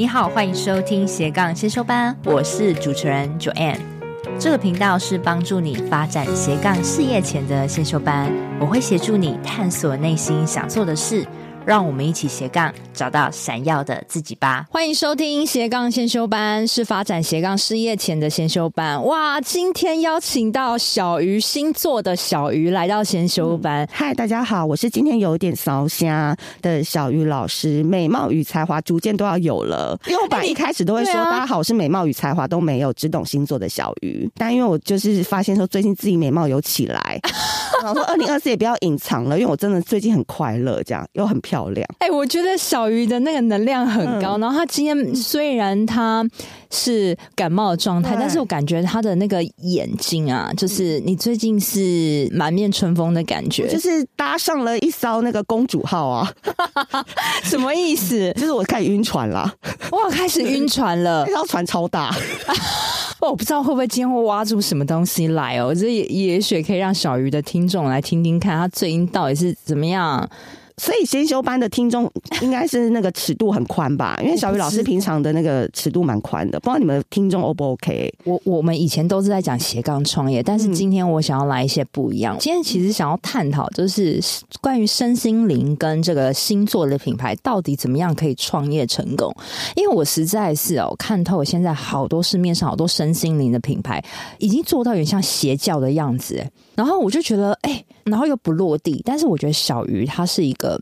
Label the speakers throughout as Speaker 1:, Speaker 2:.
Speaker 1: 你好，欢迎收听斜杠先修班，我是主持人 Joanne。这个频道是帮助你发展斜杠事业前的先修班，我会协助你探索内心想做的事。让我们一起斜杠，找到闪耀的自己吧！欢迎收听斜杠先修班，是发展斜杠事业前的先修班。哇，今天邀请到小鱼星座的小鱼来到先修班。
Speaker 2: 嗨、嗯，大家好，我是今天有点烧声的小鱼老师。美貌与才华逐渐都要有了，因为我本来一开始都会说、欸啊、大家好，我是美貌与才华都没有，只懂星座的小鱼。但因为我就是发现说最近自己美貌有起来，然后说二零二四也不要隐藏了，因为我真的最近很快乐，这样又很漂亮。
Speaker 1: 哎、欸，我觉得小鱼的那个能量很高，嗯、然后他今天虽然他是感冒的状态，但是我感觉他的那个眼睛啊，就是你最近是满面春风的感觉，
Speaker 2: 就是搭上了一艘那个公主号啊，
Speaker 1: 什么意思？
Speaker 2: 就是我开始晕船了，
Speaker 1: 哇，开始晕船了，
Speaker 2: 那艘船超大，
Speaker 1: 我不知道会不会今天会挖出什么东西来哦，这也也许可以让小鱼的听众来听听看，他最近到底是怎么样。
Speaker 2: 所以先修班的听众应该是那个尺度很宽吧？因为小雨老师平常的那个尺度蛮宽的，不知道你们听众 O 不 OK？
Speaker 1: 我我们以前都是在讲斜杠创业，但是今天我想要来一些不一样。今天其实想要探讨就是关于身心灵跟这个星座的品牌到底怎么样可以创业成功？因为我实在是哦看透现在好多市面上好多身心灵的品牌已经做到有点像邪教的样子，然后我就觉得哎。然后又不落地，但是我觉得小鱼他是一个，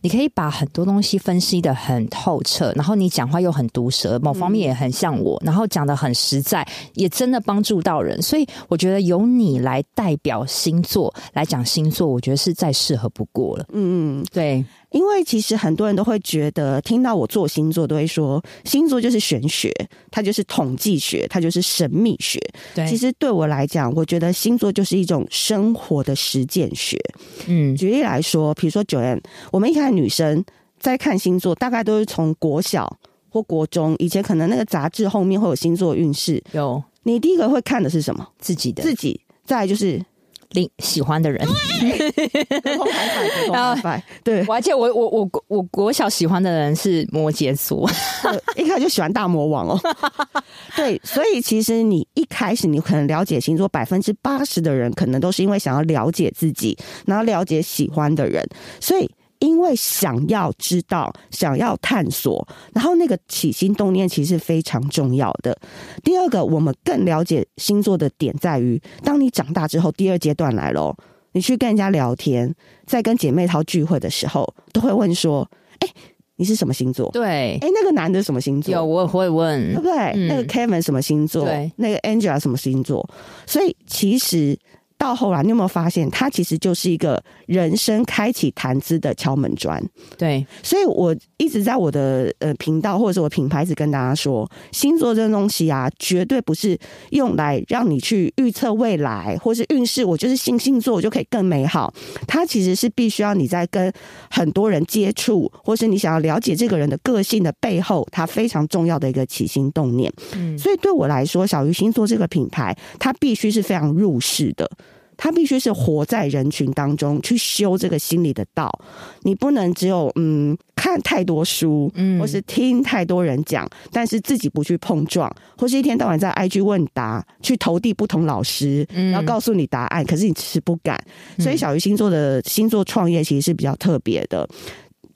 Speaker 1: 你可以把很多东西分析的很透彻，然后你讲话又很毒舌，某方面也很像我，然后讲的很实在，也真的帮助到人，所以我觉得由你来代表星座来讲星座，我觉得是再适合不过了。嗯嗯，对。
Speaker 2: 因为其实很多人都会觉得，听到我做星座，都会说星座就是玄学，它就是统计学，它就是神秘学。对，其实对我来讲，我觉得星座就是一种生活的实践学。嗯，举例来说，比如说 Joanne，我们一开始女生在看星座，大概都是从国小或国中，以前可能那个杂志后面会有星座运势。有，你第一个会看的是什么？
Speaker 1: 自己的，
Speaker 2: 自己。再来就是。
Speaker 1: 喜欢的人，
Speaker 2: 然后对，
Speaker 1: 我还记得我我我我国小喜欢的人是摩羯座，
Speaker 2: 一开始就喜欢大魔王哦。对，所以其实你一开始你可能了解星座，百分之八十的人可能都是因为想要了解自己，然后了解喜欢的人，所以。因为想要知道，想要探索，然后那个起心动念其实非常重要的。第二个，我们更了解星座的点在于，当你长大之后，第二阶段来了，你去跟人家聊天，在跟姐妹淘聚会的时候，都会问说：“哎，你是什么星座？”
Speaker 1: 对，
Speaker 2: 哎，那个男的什么星座？
Speaker 1: 有，我会问，
Speaker 2: 对不对？嗯、那个 Kevin 什么星座？对，那个 Angela 什么星座？所以其实。到后来，你有没有发现，它其实就是一个人生开启谈资的敲门砖？对，所以我一直在我的呃频道或者是我品牌，一直跟大家说，星座这个东西啊，绝对不是用来让你去预测未来或是运势。我就是信星座，我就可以更美好。它其实是必须要你在跟很多人接触，或是你想要了解这个人的个性的背后，它非常重要的一个起心动念。嗯，所以对我来说，小鱼星座这个品牌，它必须是非常入世的。他必须是活在人群当中去修这个心理的道，你不能只有嗯看太多书，嗯，或是听太多人讲，但是自己不去碰撞，或是一天到晚在 IG 问答，去投递不同老师，然后告诉你答案，可是你其实不敢。所以小鱼星座的星座创业其实是比较特别的，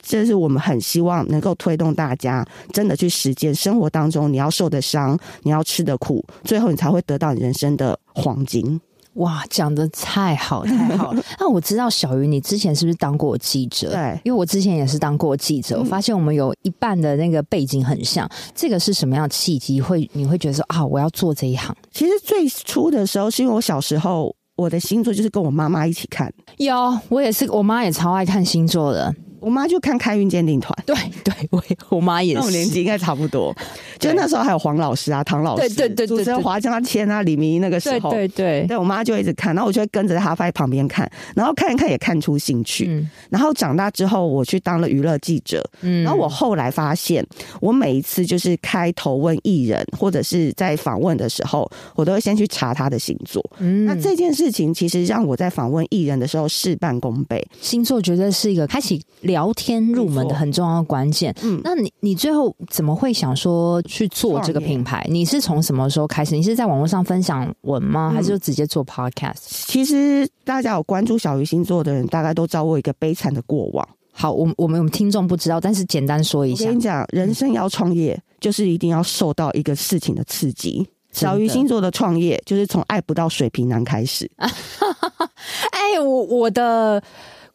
Speaker 2: 这是我们很希望能够推动大家真的去实践生活当中，你要受的伤，你要吃的苦，最后你才会得到你人生的黄金。
Speaker 1: 哇，讲的太好太好了！那我知道小鱼，你之前是不是当过记者？对，因为我之前也是当过记者，我发现我们有一半的那个背景很像。这个是什么样的契机会你会觉得说啊，我要做这一行？
Speaker 2: 其实最初的时候是因为我小时候我的星座就是跟我妈妈一起看。
Speaker 1: 有，我也是，我妈也超爱看星座的。
Speaker 2: 我妈就看开运鉴定团，
Speaker 1: 对对，我我妈也是，
Speaker 2: 那我年纪应该差不多。就那时候还有黄老师啊、唐老师，对对对，主持人华江天啊、李明那个时候，对对对，对我妈就一直看，然后我就会跟着她在旁边看，然后看一看也看出兴趣。嗯、然后长大之后，我去当了娱乐记者，嗯，然后我后来发现，我每一次就是开头问艺人或者是在访问的时候，我都会先去查他的星座。嗯，那这件事情其实让我在访问艺人的时候事半功倍。
Speaker 1: 星座绝对是一个开启聊天入门的很重要的关键。嗯，那你你最后怎么会想说去做这个品牌？你是从什么时候开始？你是在网络上分享文吗？还是就直接做 podcast？
Speaker 2: 其实大家有关注小鱼星座的人，大概都知道我一个悲惨的过往。
Speaker 1: 好，我我们我们听众不知道，但是简单说一下。
Speaker 2: 我跟你讲，人生要创业，嗯、就是一定要受到一个事情的刺激。小鱼星座的创业，就是从爱不到水瓶男开始。哎、
Speaker 1: 欸，我我的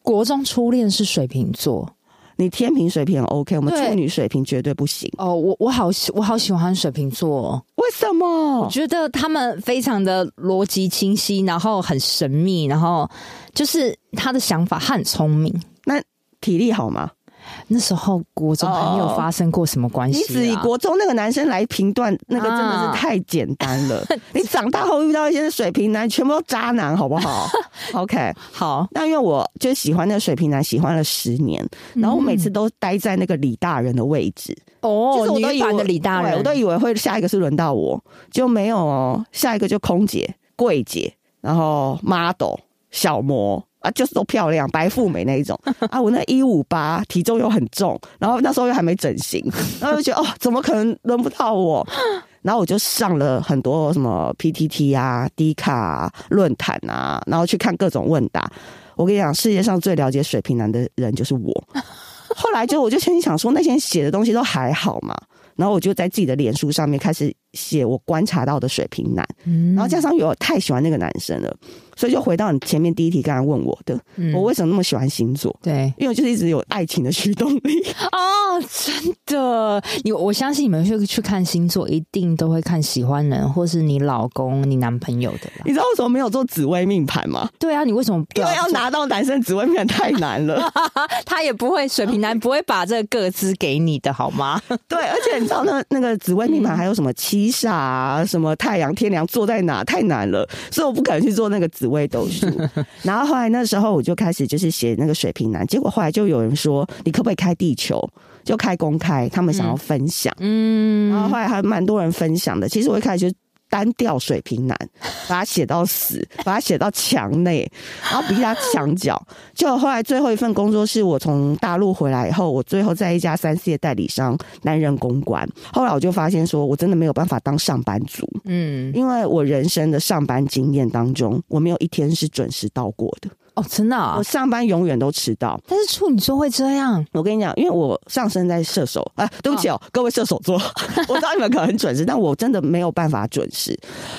Speaker 1: 国中初恋是水瓶座，
Speaker 2: 你天平水平 OK，我们处女水平绝对不行。
Speaker 1: 哦，我我好喜我好喜欢水瓶座，
Speaker 2: 为什么？
Speaker 1: 我觉得他们非常的逻辑清晰，然后很神秘，然后就是他的想法很聪明。
Speaker 2: 那体力好吗？
Speaker 1: 那时候国中还没有发生过什么关系、啊。
Speaker 2: 你只以国中那个男生来评断，那个真的是太简单了。啊、你长大后遇到一些水瓶男，全部都渣男，好不好？OK，
Speaker 1: 好。
Speaker 2: 那因为我就喜欢那个水瓶男，喜欢了十年，然后我每次都待在那个李大人的位置。
Speaker 1: 哦，就是我都以为李大人，
Speaker 2: 我都以为会下一个是轮到我，就没有哦。下一个就空姐、柜姐，然后 model、小模。啊，就是都漂亮，白富美那一种啊！我那一五八，体重又很重，然后那时候又还没整形，然后就觉得哦，怎么可能轮不到我？然后我就上了很多什么 PTT 啊、D 卡啊、论坛啊，然后去看各种问答。我跟你讲，世界上最了解水瓶男的人就是我。后来就我就心里想说，那些写的东西都还好嘛。然后我就在自己的脸书上面开始写我观察到的水瓶男，然后加上有太喜欢那个男生了。所以就回到你前面第一题刚才问我的，嗯、我为什么那么喜欢星座？
Speaker 1: 对，
Speaker 2: 因为我就是一直有爱情的驱动力
Speaker 1: 哦，真的。你我相信你们去去看星座，一定都会看喜欢人，或是你老公、你男朋友的。
Speaker 2: 你知道为什么没有做紫微命盘吗？
Speaker 1: 对啊，你为什么？
Speaker 2: 因为要拿到男生紫微命盘太难了，
Speaker 1: 他也不会，水瓶男不会把这个个资给你的好吗？
Speaker 2: 对，而且你知道那那个紫微命盘还有什么七煞啊，什么太阳天梁坐在哪，太难了，所以我不敢去做那个紫。紫微斗数，然后后来那时候我就开始就是写那个水瓶男，结果后来就有人说，你可不可以开地球，就开公开，他们想要分享，嗯，然后后来还蛮多人分享的。其实我一开始就。单调水瓶男，把他写到死，把他写到墙内，然后逼他墙角。就后来最后一份工作是我从大陆回来以后，我最后在一家三 C 的代理商担任公关。后来我就发现说，我真的没有办法当上班族，嗯，因为我人生的上班经验当中，我没有一天是准时到过的。
Speaker 1: 哦，真的啊！
Speaker 2: 我上班永远都迟到，
Speaker 1: 但是处女座会这样。
Speaker 2: 我跟你讲，因为我上升在射手，啊，对不起哦，哦各位射手座，我知道你们可能很准时，但我真的没有办法准时。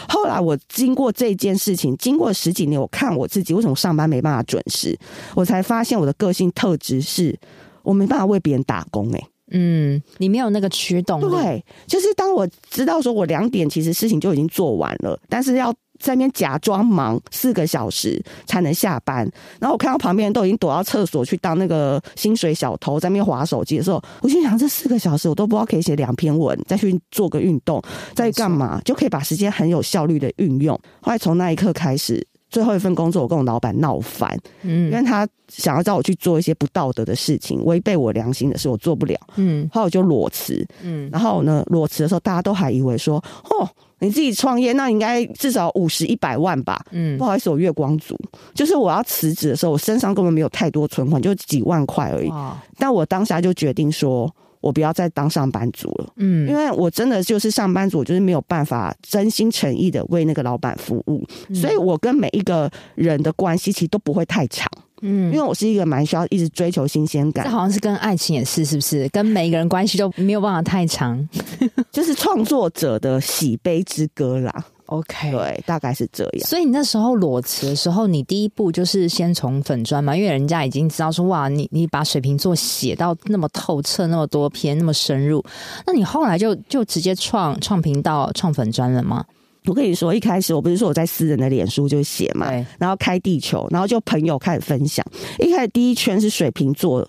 Speaker 2: 后来我经过这件事情，经过十几年，我看我自己为什么上班没办法准时，我才发现我的个性特质是我没办法为别人打工，欸。哎，
Speaker 1: 嗯，你没有那个驱动。
Speaker 2: 对，就是当我知道说我两点其实事情就已经做完了，但是要。在那边假装忙四个小时才能下班，然后我看到旁边人都已经躲到厕所去当那个薪水小偷，在那边划手机的时候，我心想这四个小时我都不知道可以写两篇文，再去做个运动，再干嘛就可以把时间很有效率的运用。后来从那一刻开始，最后一份工作我跟我老板闹翻，嗯，因为他想要叫我去做一些不道德的事情，违背我良心的事，我做不了，嗯，后来我就裸辞，嗯，然后呢，裸辞的时候大家都还以为说，哦。你自己创业，那应该至少五十一百万吧？嗯，不好意思，我月光族，就是我要辞职的时候，我身上根本没有太多存款，就几万块而已。哇。但我当下就决定说，我不要再当上班族了。嗯，因为我真的就是上班族，我就是没有办法真心诚意的为那个老板服务，嗯、所以我跟每一个人的关系其实都不会太长。嗯，因为我是一个蛮需要一直追求新鲜感，
Speaker 1: 这好像是跟爱情也是，是不是？跟每一个人关系都没有办法太长，
Speaker 2: 就是创作者的喜悲之歌啦。
Speaker 1: OK，
Speaker 2: 对，大概是这样。
Speaker 1: 所以你那时候裸辞的时候，你第一步就是先从粉砖嘛，因为人家已经知道说，哇，你你把水瓶座写到那么透彻，那么多篇，那么深入，那你后来就就直接创创频道、创粉砖了吗？
Speaker 2: 我跟你说，一开始我不是说我在私人的脸书就写嘛，对然后开地球，然后就朋友开始分享。一开始第一圈是水瓶座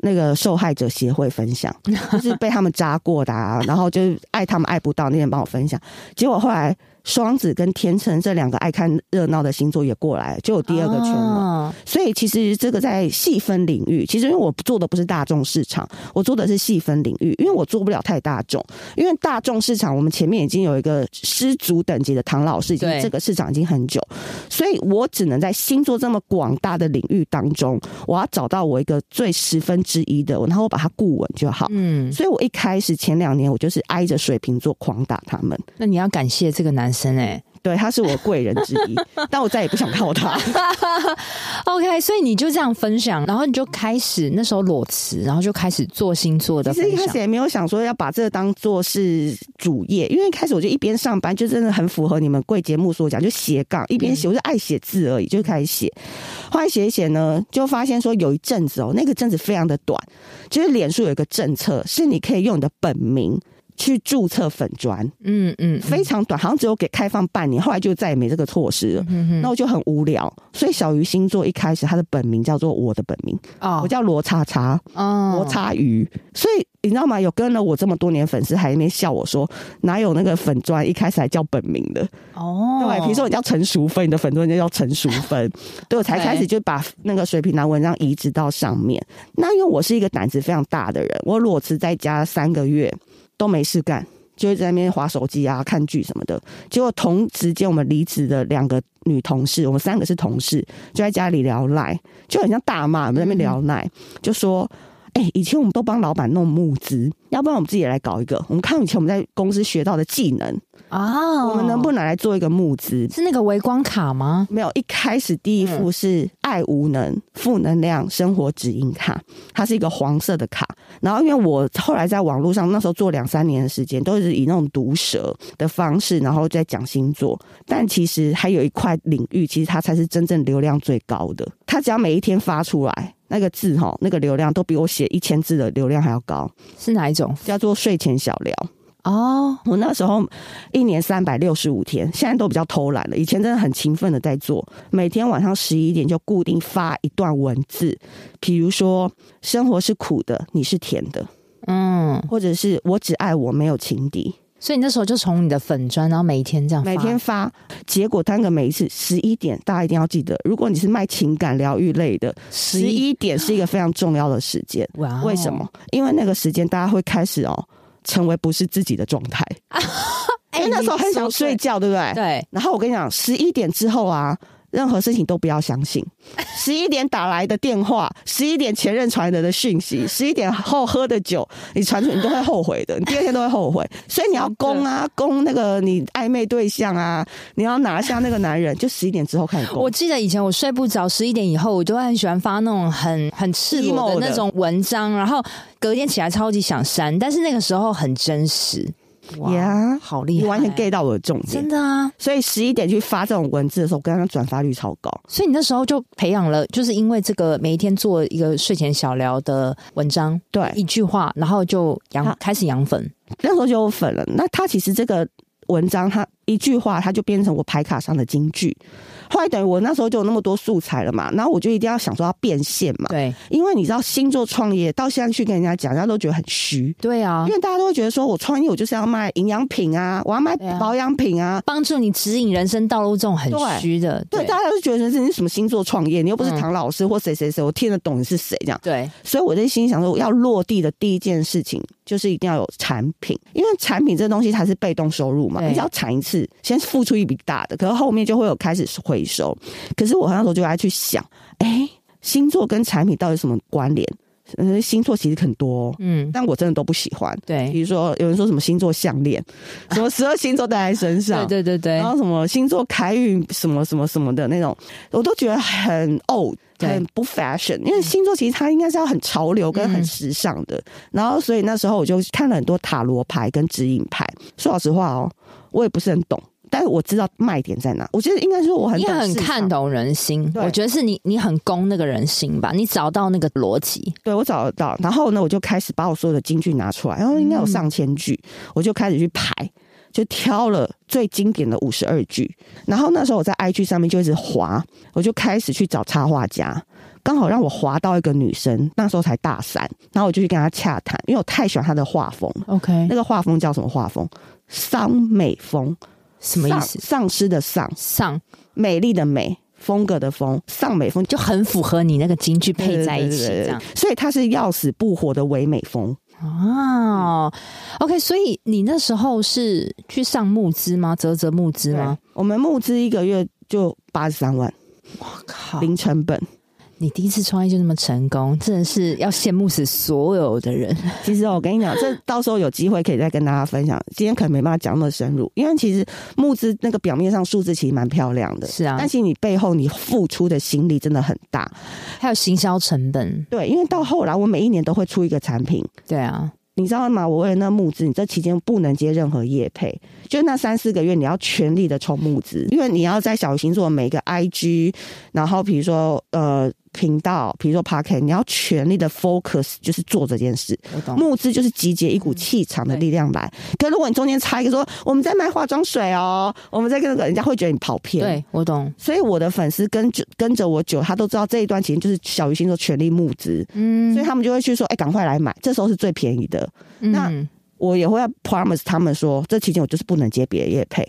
Speaker 2: 那个受害者协会分享，就是被他们扎过的啊，然后就是爱他们爱不到那些人帮我分享。结果后来双子跟天秤这两个爱看热闹的星座也过来，就有第二个圈了。哦、所以其实这个在细分领域，其实因为我做的不是大众市场，我做的是细分领域，因为我做不了太大众。因为大众市场，我们前面已经有一个失足等级的唐老师，已经这个市场已经很久，所以我只能在星座这么广大的领域当中，我要找到我一个最十分之一的，然后我把它固稳就好。嗯，所以我一开始前两年我就是挨着水瓶座狂打他们。
Speaker 1: 那你要感谢这个男生哎、欸。
Speaker 2: 对，他是我贵人之一，但我再也不想靠他。
Speaker 1: OK，所以你就这样分享，然后你就开始那时候裸辞，然后就开始做星座的。
Speaker 2: 其实一开始也没有想说要把这个当做是主业，因为一开始我就一边上班，就真的很符合你们贵节目所讲，就斜杠一边写，我就爱写字而已，就开始写。后来写一写呢，就发现说有一阵子哦，那个阵子非常的短，就是脸书有一个政策，是你可以用你的本名。去注册粉砖，嗯嗯，非常短，好像只有给开放半年，后来就再也没这个措施了。嗯哼，那我就很无聊，所以小鱼星座一开始他的本名叫做我的本名，哦，我叫罗叉叉，哦，罗叉鱼。所以你知道吗？有跟了我这么多年粉丝，还在那边笑我说，哪有那个粉砖一开始还叫本名的？哦，对，比如说你叫陈淑芬，你的粉砖就叫陈淑芬，对，我才开始就把那个水瓶男文章移植到上面。那因为我是一个胆子非常大的人，我裸辞在家三个月。都没事干，就在那边划手机啊、看剧什么的。结果同时间，我们离职的两个女同事，我们三个是同事，就在家里聊赖，就很像大骂。我们在那边聊赖，就说：“哎、欸，以前我们都帮老板弄募资，要不然我们自己也来搞一个。我们看以前我们在公司学到的技能。”啊，oh, 我们能不能来做一个募资？
Speaker 1: 是那个微光卡吗？
Speaker 2: 没有，一开始第一副是爱无能、负能量生活指引卡，它是一个黄色的卡。然后，因为我后来在网络上那时候做两三年的时间，都是以那种毒舌的方式，然后在讲星座。但其实还有一块领域，其实它才是真正流量最高的。它只要每一天发出来那个字哈，那个流量都比我写一千字的流量还要高。
Speaker 1: 是哪一种？
Speaker 2: 叫做睡前小聊。哦，oh, 我那时候一年三百六十五天，现在都比较偷懒了。以前真的很勤奋的在做，每天晚上十一点就固定发一段文字，比如说生活是苦的，你是甜的，嗯，或者是我只爱我没有情敌。
Speaker 1: 所以你那时候就从你的粉砖，然后每一天这样，
Speaker 2: 每天发，结果单个每一次十一点，大家一定要记得，如果你是卖情感疗愈类的，十一点是一个非常重要的时间。哇，Wow. 为什么？因为那个时间大家会开始哦。成为不是自己的状态，因为那时候很想睡觉，对不对？
Speaker 1: 对。
Speaker 2: 然后我跟你讲，十一点之后啊。任何事情都不要相信。十一点打来的电话，十一点前任传来的讯息，十一点后喝的酒，你传出你都会后悔的，你第二天都会后悔。所以你要攻啊，攻那个你暧昧对象啊，你要拿下那个男人，就十一点之后开始攻。
Speaker 1: 我记得以前我睡不着，十一点以后我就会很喜欢发那种很很赤裸的那种文章，然后隔天起来超级想删，但是那个时候很真实。
Speaker 2: 呀，Yeah,
Speaker 1: 好厉害！
Speaker 2: 你完全 get 到我的重点，
Speaker 1: 真的啊！
Speaker 2: 所以十一点去发这种文字的时候，我跟他转发率超高。
Speaker 1: 所以你那时候就培养了，就是因为这个每一天做一个睡前小聊的文章，
Speaker 2: 对，
Speaker 1: 一句话，然后就养开始养粉，
Speaker 2: 那时候就有粉了。那他其实这个文章，他一句话，它就变成我牌卡上的金句。后来等于我那时候就有那么多素材了嘛，然后我就一定要想说要变现嘛。
Speaker 1: 对，
Speaker 2: 因为你知道星座创业到现在去跟人家讲，人家都觉得很虚。
Speaker 1: 对啊，
Speaker 2: 因为大家都会觉得说我创业我就是要卖营养品啊，我要卖保养品啊，
Speaker 1: 帮助你指引人生道路这种很虚的。
Speaker 2: 对，大家都觉得是你什么星座创业，你又不是唐老师或谁谁谁，我听得懂你是谁这样。
Speaker 1: 对，
Speaker 2: 所以我在心里想说，我要落地的第一件事情就是一定要有产品，因为产品这东西它是被动收入嘛，你只要产一次，先付出一笔大的，可是后面就会有开始回收。可是我那时候就爱去想，哎、欸，星座跟产品到底有什么关联？嗯，星座其实很多，嗯，但我真的都不喜欢。
Speaker 1: 对，
Speaker 2: 比如说有人说什么星座项链，什么十二星座戴在身上，
Speaker 1: 对对对对，
Speaker 2: 然后什么星座开运什么什么什么的那种，我都觉得很 old，很不 fashion。因为星座其实它应该是要很潮流跟很时尚的。嗯、然后所以那时候我就看了很多塔罗牌跟指引牌。说老实话哦，我也不是很懂。但是我知道卖点在哪，我觉得应该说我很
Speaker 1: 你很看懂人心，我觉得是你你很攻那个人心吧，你找到那个逻辑，
Speaker 2: 对我找得到。然后呢，我就开始把我所有的金句拿出来，然后应该有上千句，嗯、我就开始去排，就挑了最经典的五十二句。然后那时候我在 IG 上面就一直滑，我就开始去找插画家，刚好让我滑到一个女生，那时候才大三，然后我就去跟她洽谈，因为我太喜欢她的画风。OK，那个画风叫什么画风？桑美风。
Speaker 1: 什么意思？
Speaker 2: 丧尸的丧，
Speaker 1: 丧
Speaker 2: 美丽的美，风格的风，丧美风
Speaker 1: 就很符合你那个京剧配在一起，这样，
Speaker 2: 所以它是要死不活的唯美风。
Speaker 1: 哦，OK，所以你那时候是去上募资吗？泽泽募资吗？
Speaker 2: 我们募资一个月就八十三万，
Speaker 1: 我靠，
Speaker 2: 零成本。
Speaker 1: 你第一次创业就那么成功，真的是要羡慕死所有的人。
Speaker 2: 其实我跟你讲，这到时候有机会可以再跟大家分享。今天可能没办法讲那么深入，因为其实募资那个表面上数字其实蛮漂亮的，
Speaker 1: 是啊。
Speaker 2: 但其实你背后你付出的心力真的很大，
Speaker 1: 还有行销成本。
Speaker 2: 对，因为到后来我每一年都会出一个产品。
Speaker 1: 对啊。
Speaker 2: 你知道吗？我为了那募资，你这期间不能接任何业配，就那三四个月，你要全力的冲募资，因为你要在小鱼星座每个 IG，然后比如说呃。频道，比如说 Podcast，你要全力的 focus，就是做这件事。
Speaker 1: 我懂。
Speaker 2: 募资就是集结一股气场的力量来。嗯、可如果你中间插一个说我们在卖化妆水哦，我们在跟那个人家会觉得你跑偏。
Speaker 1: 对，我懂。
Speaker 2: 所以我的粉丝跟着跟着我久，他都知道这一段期间就是小鱼星座全力募资。嗯。所以他们就会去说，哎、欸，赶快来买，这时候是最便宜的。嗯、那我也会要 promise 他们说，这期间我就是不能接别的业配。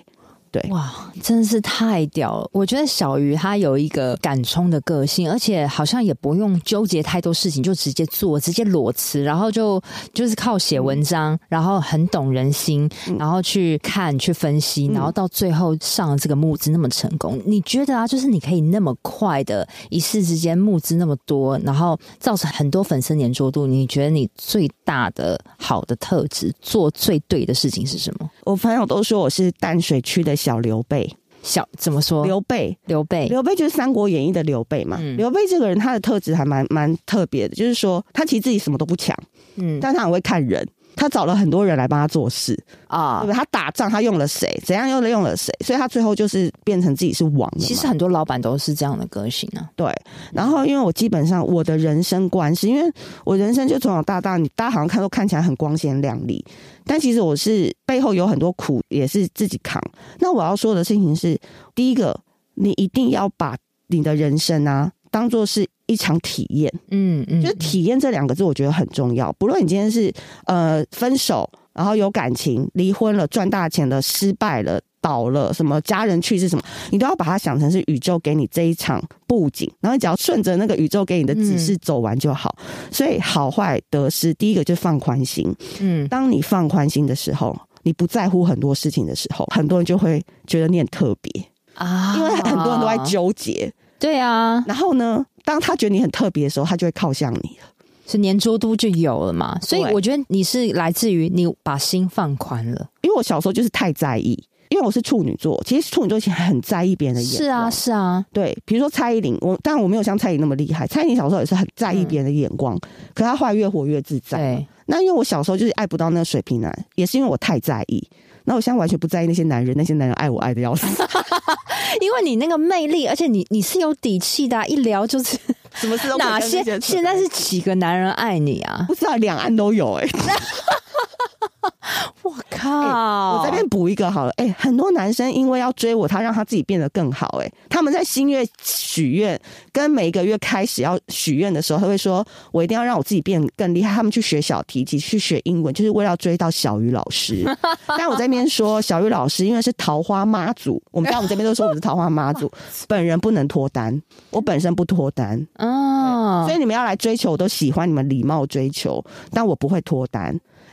Speaker 2: 对
Speaker 1: 哇，真的是太屌了！我觉得小鱼他有一个敢冲的个性，而且好像也不用纠结太多事情，就直接做，直接裸辞，然后就就是靠写文章，嗯、然后很懂人心，然后去看、去分析，然后到最后上了这个募资那么成功。嗯、你觉得啊，就是你可以那么快的一时之间募资那么多，然后造成很多粉丝黏着度，你觉得你最大的好的特质，做最对的事情是什么？
Speaker 2: 我朋友都说我是淡水区的。小刘备，
Speaker 1: 小怎么说？
Speaker 2: 刘备，
Speaker 1: 刘备，
Speaker 2: 刘备就是《三国演义》的刘备嘛。刘、嗯、备这个人，他的特质还蛮蛮特别的，就是说他其实自己什么都不强，嗯，但他很会看人。他找了很多人来帮他做事啊，对不对？他打仗他用了谁？怎样用了用了谁？所以他最后就是变成自己是王。
Speaker 1: 其实很多老板都是这样的个性啊。
Speaker 2: 对，然后因为我基本上我的人生观是因为我人生就从小到大，你大家好像看都看起来很光鲜亮丽，但其实我是背后有很多苦，也是自己扛。那我要说的事情是，第一个，你一定要把你的人生啊当做是。一场体验，嗯嗯，就是体验这两个字，我觉得很重要。不论你今天是呃分手，然后有感情，离婚了，赚大钱了，失败了，倒了，什么家人去世什么，你都要把它想成是宇宙给你这一场布景，然后你只要顺着那个宇宙给你的指示走完就好。嗯、所以好坏得失，第一个就是放宽心。嗯，当你放宽心的时候，你不在乎很多事情的时候，很多人就会觉得你很特别啊，因为很多人都在纠结。
Speaker 1: 对啊，
Speaker 2: 然后呢，当他觉得你很特别的时候，他就会靠向你了，
Speaker 1: 是黏着度就有了嘛。所以我觉得你是来自于你把心放宽了。
Speaker 2: 因为我小时候就是太在意，因为我是处女座，其实处女座其实很在意别人的眼光。
Speaker 1: 是啊，是啊，
Speaker 2: 对。比如说蔡依林，我当然我没有像蔡依林那么厉害，蔡依林小时候也是很在意别人的眼光，嗯、可她后来越活越自在。对，那因为我小时候就是爱不到那个水瓶男，也是因为我太在意。那我现在完全不在意那些男人，那些男人爱我爱的要死。
Speaker 1: 因为你那个魅力，而且你你是有底气的、啊，一聊就是
Speaker 2: 什么事都
Speaker 1: 哪些现在是几个男人爱你啊？
Speaker 2: 不知道两岸都有哎、欸。
Speaker 1: 我靠！
Speaker 2: 欸、我这边补一个好了。哎、欸，很多男生因为要追我，他让他自己变得更好。哎，他们在新月许愿，跟每一个月开始要许愿的时候，他会说：“我一定要让我自己变得更厉害。”他们去学小提琴，去学英文，就是为了要追到小鱼老师。但我这边说，小鱼老师因为是桃花妈祖，我们在我们这边都说我们是桃花妈祖，本人不能脱单，我本身不脱单哦。所以你们要来追求，我都喜欢你们礼貌追求，但我不会脱单。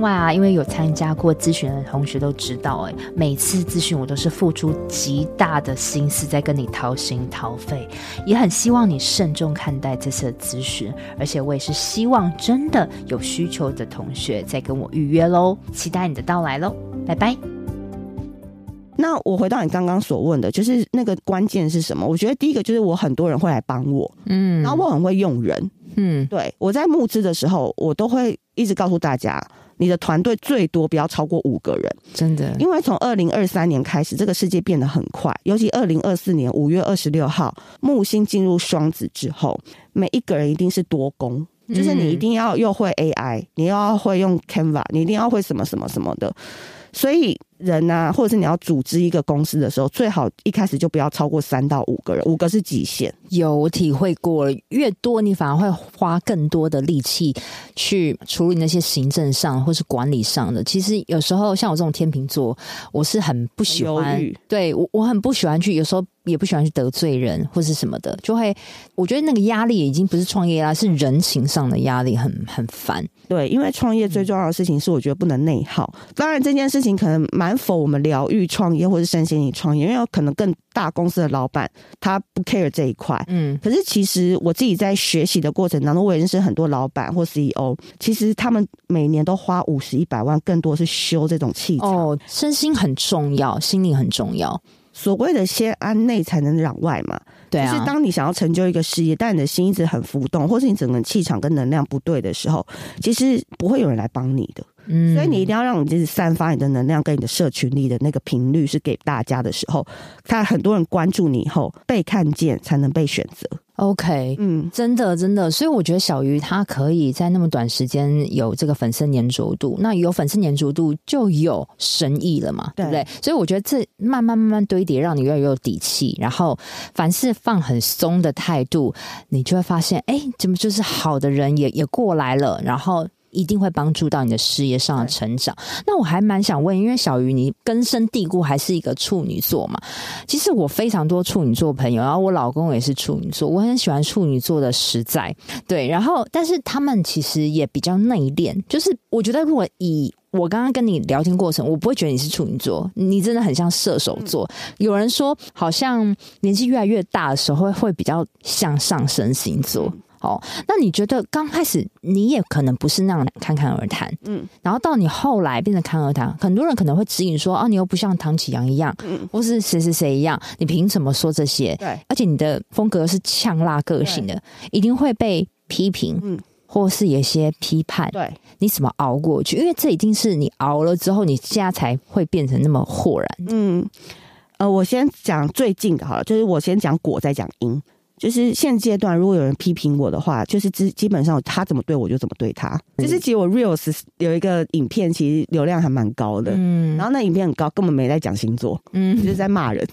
Speaker 1: 外啊，因为有参加过咨询询的同学都知道，哎，每次咨询我都是付出极大的心思在跟你掏心掏肺，也很希望你慎重看待这次的咨询，而且我也是希望真的有需求的同学再跟我预约喽，期待你的到来喽，拜拜。
Speaker 2: 那我回到你刚刚所问的，就是那个关键是什么？我觉得第一个就是我很多人会来帮我，嗯，然后我很会用人，嗯，对，我在募资的时候，我都会一直告诉大家，你的团队最多不要超过五个人，
Speaker 1: 真的，
Speaker 2: 因为从二零二三年开始，这个世界变得很快，尤其二零二四年五月二十六号木星进入双子之后，每一个人一定是多工，就是你一定要又会 AI，你又要会用 Canva，你一定要会什么什么什么的，所以。人啊，或者是你要组织一个公司的时候，最好一开始就不要超过三到五个人，五个是极限。
Speaker 1: 有体会过了，越多你反而会花更多的力气去处理那些行政上或是管理上的。其实有时候像我这种天秤座，我是很不喜欢，对我我很不喜欢去，有时候也不喜欢去得罪人或是什么的，就会我觉得那个压力已经不是创业啦，是人情上的压力，很很烦。
Speaker 2: 对，因为创业最重要的事情是，我觉得不能内耗。当然，这件事情可能蛮。否，我们疗愈创业或是身心灵创业，因为有可能更大公司的老板他不 care 这一块。嗯，可是其实我自己在学习的过程当中，我也认识很多老板或 CEO，其实他们每年都花五十、一百万，更多是修这种器材。
Speaker 1: 哦，身心很重要，心灵很重要。
Speaker 2: 所谓的先安内才能攘外嘛，对啊，就是当你想要成就一个事业，但你的心一直很浮动，或是你整个气场跟能量不对的时候，其实不会有人来帮你的。嗯，所以你一定要让你就是散发你的能量跟你的社群里的那个频率是给大家的时候，他很多人关注你以后被看见，才能被选择。
Speaker 1: OK，嗯，真的真的，所以我觉得小鱼他可以在那么短时间有这个粉丝粘着度，那有粉丝粘着度就有生意了嘛，对，对不对？所以我觉得这慢慢慢慢堆叠，让你越来越有底气，然后凡事放很松的态度，你就会发现，哎，怎么就是好的人也也过来了，然后。一定会帮助到你的事业上的成长。那我还蛮想问，因为小鱼你根深蒂固还是一个处女座嘛？其实我非常多处女座朋友，然后我老公也是处女座，我很喜欢处女座的实在。对，然后但是他们其实也比较内敛。就是我觉得，如果以我刚刚跟你聊天过程，我不会觉得你是处女座，你真的很像射手座。有人说，好像年纪越来越大的时候，会会比较像上升星座。哦，那你觉得刚开始你也可能不是那样侃侃而谈，嗯，然后到你后来变成侃侃而谈，很多人可能会指引说，啊，你又不像唐启阳一样，嗯，或是谁谁谁一样，你凭什么说这些？对，而且你的风格是呛辣个性的，一定会被批评，嗯，或是有些批判，对，你怎么熬过去？因为这一定是你熬了之后，你现在才会变成那么豁然。嗯，
Speaker 2: 呃，我先讲最近的好了，就是我先讲果，再讲因。就是现阶段，如果有人批评我的话，就是基基本上他怎么对我就怎么对他。就是其实我 reels 有一个影片，其实流量还蛮高的，嗯，然后那影片很高，根本没在讲星座，嗯，就是在骂人。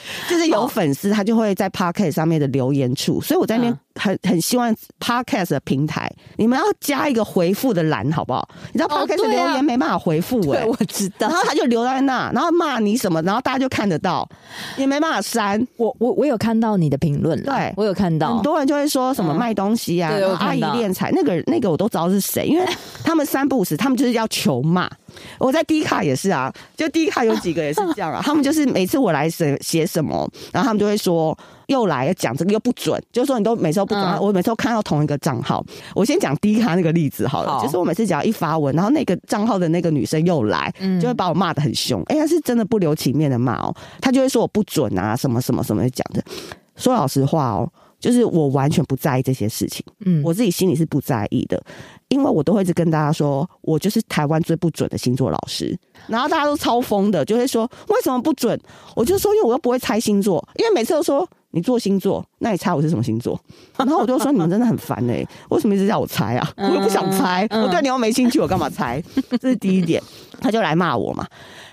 Speaker 2: 就是有粉丝，他就会在 Podcast 上面的留言处，所以我在那边很很希望 Podcast 的平台，你们要加一个回复的栏，好不好？你知道 Podcast 留言没办法回复哎，
Speaker 1: 我知道。
Speaker 2: 然后他就留在那，然后骂你什么，然后大家就看得到，也没办法删。
Speaker 1: 我我我有看到你的评论，
Speaker 2: 对
Speaker 1: 我有看到，
Speaker 2: 很多人就会说什么卖东西啊，阿姨敛财，那个那个我都知道是谁，因为 他们三不五时，他们就是要求骂。我在 D 卡也是啊，就 D 卡有几个也是这样啊。他们就是每次我来写写什么，然后他们就会说又来要讲这个又不准，就是说你都每次都不准。我每次都看到同一个账号，我先讲 D 卡那个例子好了，就是我每次只要一发文，然后那个账号的那个女生又来，就会把我骂的很凶。哎，她是真的不留情面的骂哦，她就会说我不准啊，什么什么什么讲的。说老实话哦。就是我完全不在意这些事情，嗯，我自己心里是不在意的，因为我都会一直跟大家说，我就是台湾最不准的星座老师，然后大家都超疯的，就会说为什么不准？我就说因为我又不会猜星座，因为每次都说你做星座，那你猜我是什么星座？然后我就说你们真的很烦哎、欸，为什么一直叫我猜啊？我又不想猜，我对你又没兴趣，我干嘛猜？这是第一点，他就来骂我嘛。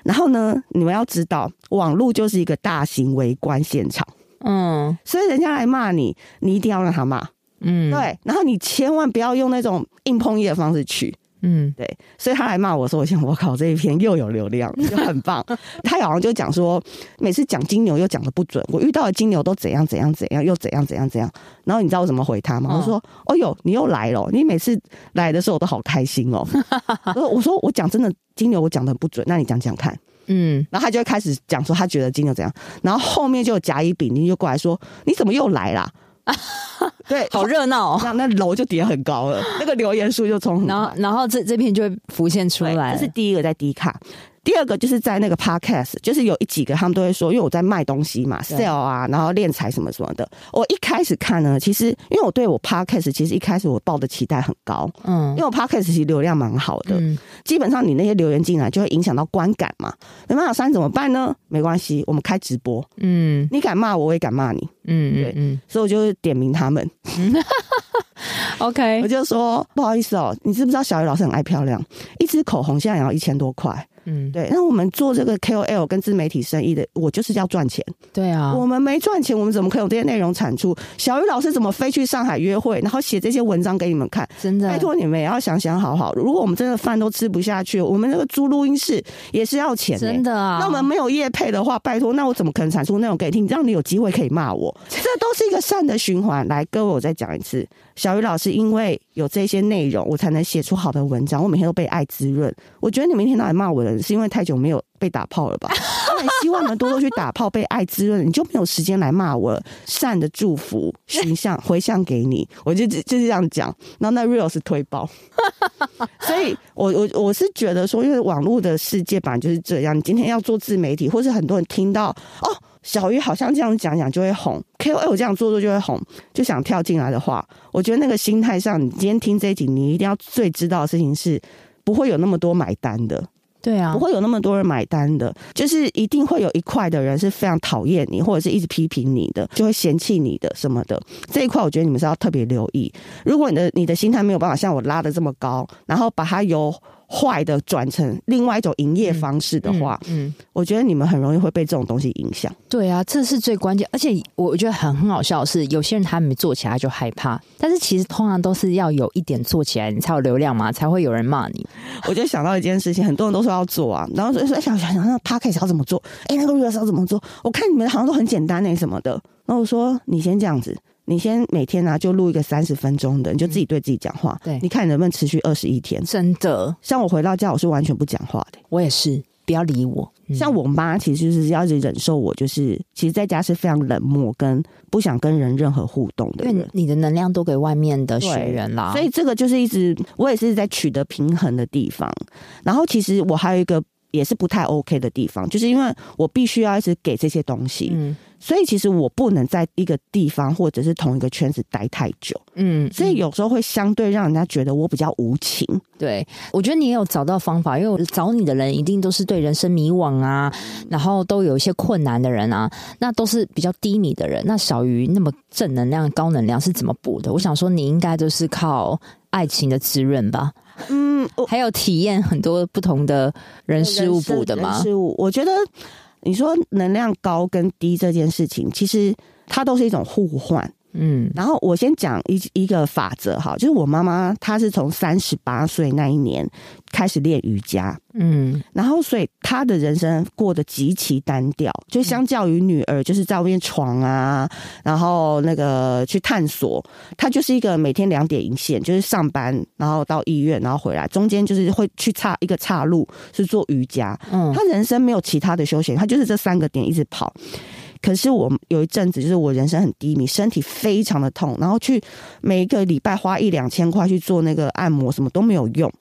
Speaker 2: 然后呢，你们要知道，网络就是一个大型围观现场。嗯，所以人家来骂你，你一定要让他骂，嗯，对，然后你千万不要用那种硬碰硬的方式去，嗯，对，所以他来骂我说：“我想，我靠，这一篇又有流量，就很棒。”他好像就讲说，每次讲金牛又讲的不准，我遇到的金牛都怎样怎样怎样，又怎样怎样怎样。然后你知道我怎么回他吗？哦、我说：“哦哟，你又来了！你每次来的时候我都好开心哦。”我说：“我讲真的，金牛我讲的不准，那你讲讲看。”嗯，然后他就会开始讲说他觉得金牛怎样，然后后面就有甲乙丙丁就过来说：“你怎么又来啦？” 对，
Speaker 1: 好热闹。哦，
Speaker 2: 那那楼就叠很高了，那个留言数就从
Speaker 1: 然后然后这这篇就会浮现出来，
Speaker 2: 这是第一个在低卡。第二个就是在那个 podcast，就是有一几个他们都会说，因为我在卖东西嘛，sell 啊，然后练财什么什么的。我一开始看呢，其实因为我对我 podcast 其实一开始我抱的期待很高，嗯，因为我 podcast 其实流量蛮好的，嗯，基本上你那些留言进来就会影响到观感嘛，没办法三怎么办呢？没关系，我们开直播，嗯，你敢骂我，我也敢骂你，嗯，对，嗯，所以我就点名他们。嗯
Speaker 1: OK，
Speaker 2: 我就说不好意思哦，你知不知道小雨老师很爱漂亮，一支口红现在也要一千多块。嗯，对。那我们做这个 KOL 跟自媒体生意的，我就是要赚钱。
Speaker 1: 对啊，
Speaker 2: 我们没赚钱，我们怎么可以有这些内容产出？小鱼老师怎么飞去上海约会，然后写这些文章给你们看？
Speaker 1: 真的，
Speaker 2: 拜托你们也要想想好好。如果我们真的饭都吃不下去，我们那个租录音室也是要钱的。
Speaker 1: 真的啊。
Speaker 2: 那我们没有业配的话，拜托，那我怎么可能产出内容给你听，让你有机会可以骂我？这都是一个善的循环。来，各位，我再讲一次。小鱼老师因为有这些内容，我才能写出好的文章。我每天都被爱滋润。我觉得你们一天到晚骂我的人，是因为太久没有被打炮了吧？我很希望你们多多去打炮，被爱滋润，你就没有时间来骂我了。善的祝福形象回向给你，我就就是这样讲。然后那 real 是推爆，所以我我我是觉得说，因为网络的世界本来就是这样。你今天要做自媒体，或是很多人听到哦。小鱼好像这样讲讲就会红，KOL 我这样做做就会红，就想跳进来的话，我觉得那个心态上，你今天听这一集，你一定要最知道的事情是，不会有那么多买单的，
Speaker 1: 对啊，
Speaker 2: 不会有那么多人买单的，就是一定会有一块的人是非常讨厌你，或者是一直批评你的，就会嫌弃你的什么的，这一块我觉得你们是要特别留意。如果你的你的心态没有办法像我拉的这么高，然后把它由坏的转成另外一种营业方式的话，嗯，嗯，我觉得你们很容易会被这种东西影响。
Speaker 1: 对啊，这是最关键。而且我觉得很很好笑的是，有些人他没做起来就害怕，但是其实通常都是要有一点做起来，你才有流量嘛，才会有人骂你。
Speaker 2: 我就想到一件事情，很多人都说要做啊，然后说想想想那 Podcast 要怎么做？哎，那个 Reels 要怎么做？我看你们好像都很简单那什么的。然后我说你先这样子。你先每天呢、啊、就录一个三十分钟的，你就自己对自己讲话。对，你看你能不能持续二十一天？
Speaker 1: 真的，
Speaker 2: 像我回到家，我是完全不讲话的。
Speaker 1: 我也是，不要理我。嗯、
Speaker 2: 像我妈，其实就是要忍受我，就是其实在家是非常冷漠，跟不想跟人任何互动的。
Speaker 1: 因为你的能量都给外面的学员啦，
Speaker 2: 所以这个就是一直我也是在取得平衡的地方。然后其实我还有一个也是不太 OK 的地方，就是因为我必须要一直给这些东西。嗯。所以其实我不能在一个地方或者是同一个圈子待太久，嗯，所以有时候会相对让人家觉得我比较无情。
Speaker 1: 对，我觉得你也有找到方法，因为找你的人一定都是对人生迷惘啊，然后都有一些困难的人啊，那都是比较低迷的人。那小鱼那么正能量、高能量是怎么补的？我想说，你应该都是靠爱情的滋润吧？嗯，还有体验很多不同的人事物补的吗？
Speaker 2: 事物，我觉得。你说能量高跟低这件事情，其实它都是一种互换。嗯，然后我先讲一一个法则哈，就是我妈妈她是从三十八岁那一年开始练瑜伽，嗯，然后所以她的人生过得极其单调，就相较于女儿就是在外面闯啊，然后那个去探索，她就是一个每天两点一线，就是上班，然后到医院，然后回来，中间就是会去岔一个岔路是做瑜伽，嗯，她人生没有其他的休闲，她就是这三个点一直跑。可是我有一阵子，就是我人生很低迷，身体非常的痛，然后去每一个礼拜花一两千块去做那个按摩，什么都没有用。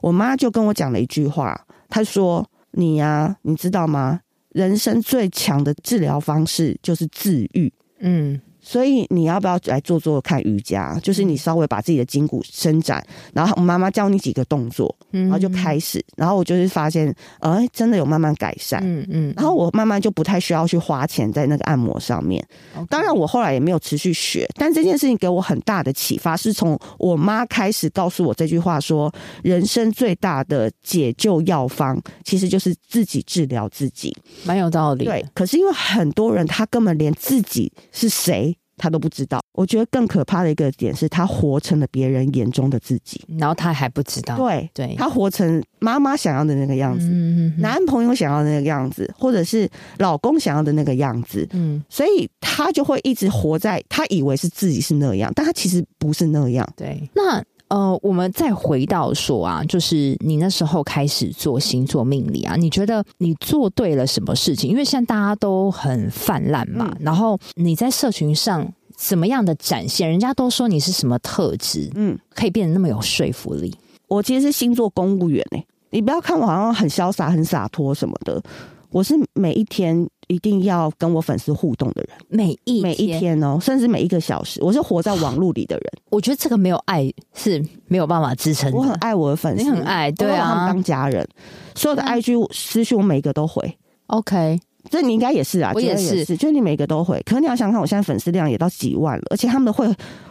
Speaker 2: 我妈就跟我讲了一句话，她说：“你呀，你知道吗？人生最强的治疗方式就是自愈。”嗯。所以你要不要来做做看瑜伽？就是你稍微把自己的筋骨伸展，然后我妈妈教你几个动作，然后就开始，然后我就是发现，哎，真的有慢慢改善，嗯嗯，然后我慢慢就不太需要去花钱在那个按摩上面。当然，我后来也没有持续学，但这件事情给我很大的启发，是从我妈开始告诉我这句话：说人生最大的解救药方，其实就是自己治疗自己，
Speaker 1: 蛮有道理。
Speaker 2: 对，可是因为很多人他根本连自己是谁。他都不知道。我觉得更可怕的一个点是他活成了别人眼中的自己，
Speaker 1: 然后他还不知道。
Speaker 2: 对对，他活成妈妈想要的那个样子，嗯，男朋友想要的那个样子，或者是老公想要的那个样子，嗯，所以他就会一直活在他以为是自己是那样，但他其实不是那样。
Speaker 1: 对，那。呃，我们再回到说啊，就是你那时候开始做星座命理啊，你觉得你做对了什么事情？因为现在大家都很泛滥嘛，嗯、然后你在社群上怎么样的展现，人家都说你是什么特质，嗯，可以变得那么有说服力。
Speaker 2: 我其实是星座公务员哎、欸，你不要看我好像很潇洒、很洒脱什么的，我是每一天。一定要跟我粉丝互动的人，
Speaker 1: 每一
Speaker 2: 每一天哦，甚至每一个小时，我是活在网络里的人。
Speaker 1: 我觉得这个没有爱是没有办法支撑。
Speaker 2: 我很爱我的粉丝，
Speaker 1: 你很爱，对啊，
Speaker 2: 他们当家人，所有的 IG 私讯我每一个都回。
Speaker 1: OK。
Speaker 2: 这你应该也是啊，
Speaker 1: 我也是，
Speaker 2: 就是你每个都回。可是你要想看，我现在粉丝量也到几万了，而且他们会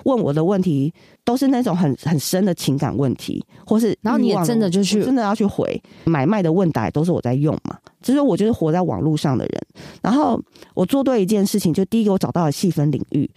Speaker 2: 问我的问题都是那种很很深的情感问题，或是
Speaker 1: 然后你也真的就去
Speaker 2: 真的要去回买卖的问答，都是我在用嘛。就是我就是活在网络上的人，然后我做对一件事情，就第一个我找到了细分领域。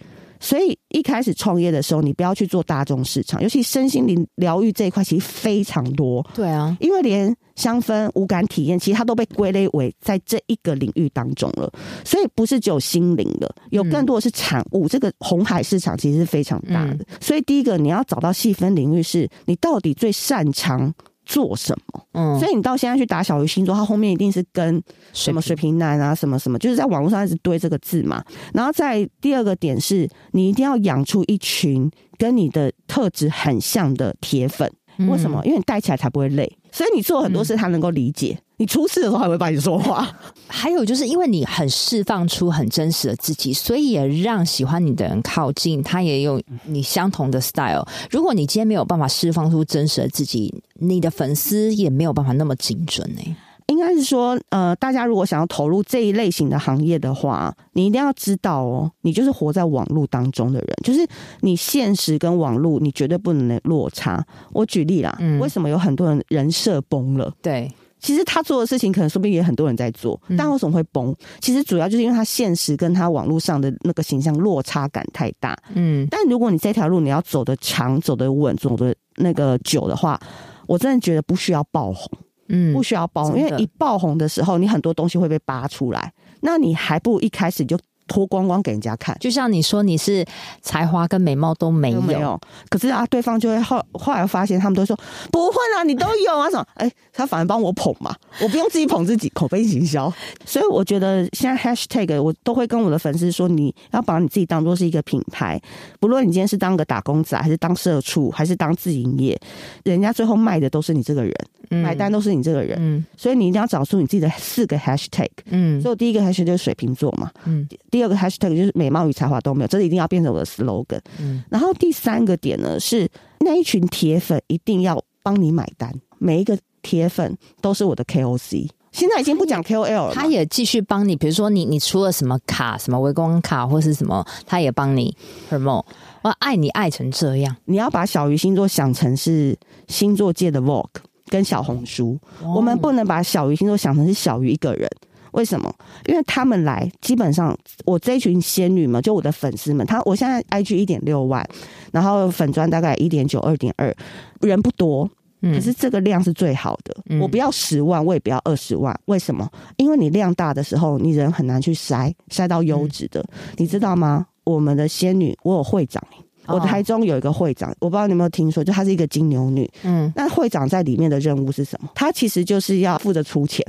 Speaker 2: 所以一开始创业的时候，你不要去做大众市场，尤其身心灵疗愈这一块其实非常多。
Speaker 1: 对啊，
Speaker 2: 因为连香氛、无感体验，其实它都被归类为在这一个领域当中了。所以不是只有心灵的，有更多的是产物。嗯、这个红海市场其实是非常大的。嗯、所以第一个你要找到细分领域，是你到底最擅长。做什么？嗯，所以你到现在去打小鱼星座，它后面一定是跟什么水瓶男啊，什么什么，就是在网络上一直堆这个字嘛。然后在第二个点是，你一定要养出一群跟你的特质很像的铁粉。为什么？因为你带起来才不会累，所以你做很多事他能够理解。你出事的时候还会帮你说话。
Speaker 1: 还有就是因为你很释放出很真实的自己，所以也让喜欢你的人靠近，他也有你相同的 style。如果你今天没有办法释放出真实的自己，你的粉丝也没有办法那么精准呢、欸。
Speaker 2: 应该是说，呃，大家如果想要投入这一类型的行业的话，你一定要知道哦，你就是活在网络当中的人，就是你现实跟网络，你绝对不能落差。我举例啦，嗯，为什么有很多人人设崩了？
Speaker 1: 对。
Speaker 2: 其实他做的事情可能说不定也很多人在做，但为什么会崩？其实主要就是因为他现实跟他网络上的那个形象落差感太大。嗯，但如果你这条路你要走得长、走得稳、走得那个久的话，我真的觉得不需要爆红。嗯，不需要爆红，因为一爆红的时候，你很多东西会被扒出来，那你还不如一开始就。脱光光给人家看，
Speaker 1: 就像你说你是才华跟美貌都没有，没有，
Speaker 2: 可是啊，对方就会后后来发现，他们都说不会啊，你都有啊，什么？哎，他反而帮我捧嘛，我不用自己捧自己，口碑行销。所以我觉得现在 hashtag 我都会跟我的粉丝说，你要把你自己当做是一个品牌，不论你今天是当个打工仔，还是当社畜，还是当自营业，人家最后卖的都是你这个人，嗯、买单都是你这个人，嗯，所以你一定要找出你自己的四个 hashtag，嗯，所以我第一个 hashtag 就是水瓶座嘛，嗯，第。第二个 hashtag 就是美貌与才华都没有，这是一定要变成我的 slogan。嗯，然后第三个点呢是那一群铁粉一定要帮你买单，每一个铁粉都是我的 KOC。现在已经不讲 KOL 了，
Speaker 1: 他也继续帮你，比如说你你出了什么卡，什么微光卡或是什么，他也帮你 promote。我爱你爱成这样，
Speaker 2: 你要把小鱼星座想成是星座界的 Vogue 跟小红书，哦、我们不能把小鱼星座想成是小鱼一个人。为什么？因为他们来，基本上我这群仙女们，就我的粉丝们，他我现在 IG 一点六万，然后粉专大概一点九、二点二，人不多，可是这个量是最好的。嗯、我不要十万，我也不要二十万。为什么？因为你量大的时候，你人很难去筛筛到优质的，嗯、你知道吗？我们的仙女，我有会长。我台中有一个会长，我不知道你有没有听说，就她是一个金牛女。嗯，那会长在里面的任务是什么？她其实就是要负责出钱。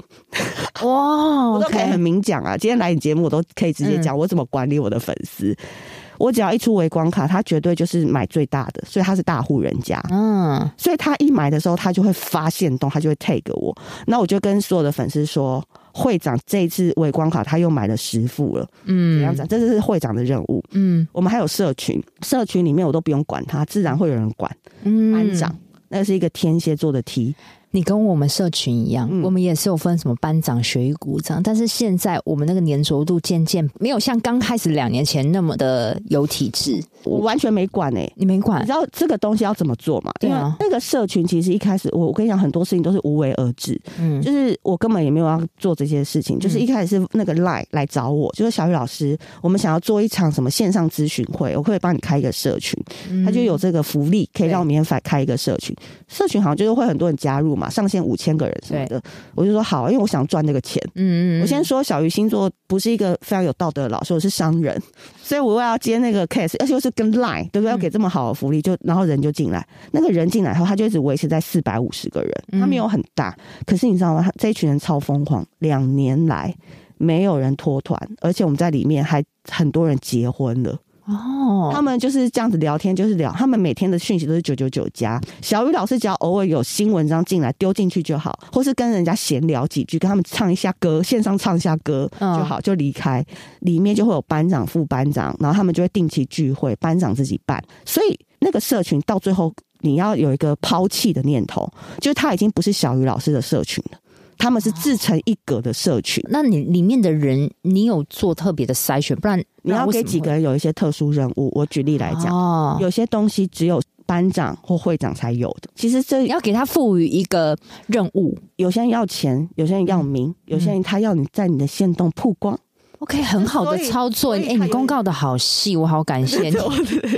Speaker 2: 哇，我都可以很明讲啊！今天来你节目，我都可以直接讲我怎么管理我的粉丝。我只要一出微光卡，他绝对就是买最大的，所以他是大户人家。嗯，所以他一买的时候，他就会发现动，他就会 take 我。那我就跟所有的粉丝说，会长这一次微光卡他又买了十副了。嗯，怎样讲？这就是会长的任务。嗯，我们还有社群，社群里面我都不用管他，自然会有人管。嗯，班长，那是一个天蝎座的 T。
Speaker 1: 你跟我们社群一样，嗯、我们也是有分什么班长、学艺股长，但是现在我们那个粘着度渐渐没有像刚开始两年前那么的有体制。
Speaker 2: 我完全没管哎、欸，
Speaker 1: 你没管？
Speaker 2: 你知道这个东西要怎么做吗？对啊，那个社群其实一开始，我我跟你讲，很多事情都是无为而治。嗯，就是我根本也没有要做这些事情，就是一开始是那个 Line 来找我，就是小雨老师，我们想要做一场什么线上咨询会，我可以帮你开一个社群，他就有这个福利，可以让我免费开一个社群。社群好像就是会很多人加入嘛，上限五千个人什么的，我就说好，因为我想赚那个钱。嗯嗯，我先说小鱼星座不是一个非常有道德的老师，我是商人，所以我要接那个 case，而且又是跟 Line，对不对？要给这么好的福利，就然后人就进来，那个人进来后，他就一直维持在四百五十个人，他没有很大，可是你知道吗？他这一群人超疯狂，两年来没有人脱团，而且我们在里面还很多人结婚了。哦，他们就是这样子聊天，就是聊。他们每天的讯息都是九九九加。小雨老师只要偶尔有新文章进来丢进去就好，或是跟人家闲聊几句，跟他们唱一下歌，线上唱一下歌就好，就离开。里面就会有班长、副班长，然后他们就会定期聚会，班长自己办。所以那个社群到最后，你要有一个抛弃的念头，就是他已经不是小雨老师的社群了。他们是自成一格的社群，
Speaker 1: 那你里面的人，你有做特别的筛选，不然
Speaker 2: 你要给几个人有一些特殊任务。我举例来讲，哦，有些东西只有班长或会长才有的。其实这
Speaker 1: 你要给他赋予一个任务，
Speaker 2: 有些人要钱，有些人要名，有些人他要你在你的线动曝光。
Speaker 1: OK，很好的操作。哎、欸，你公告的好细，我好感谢你。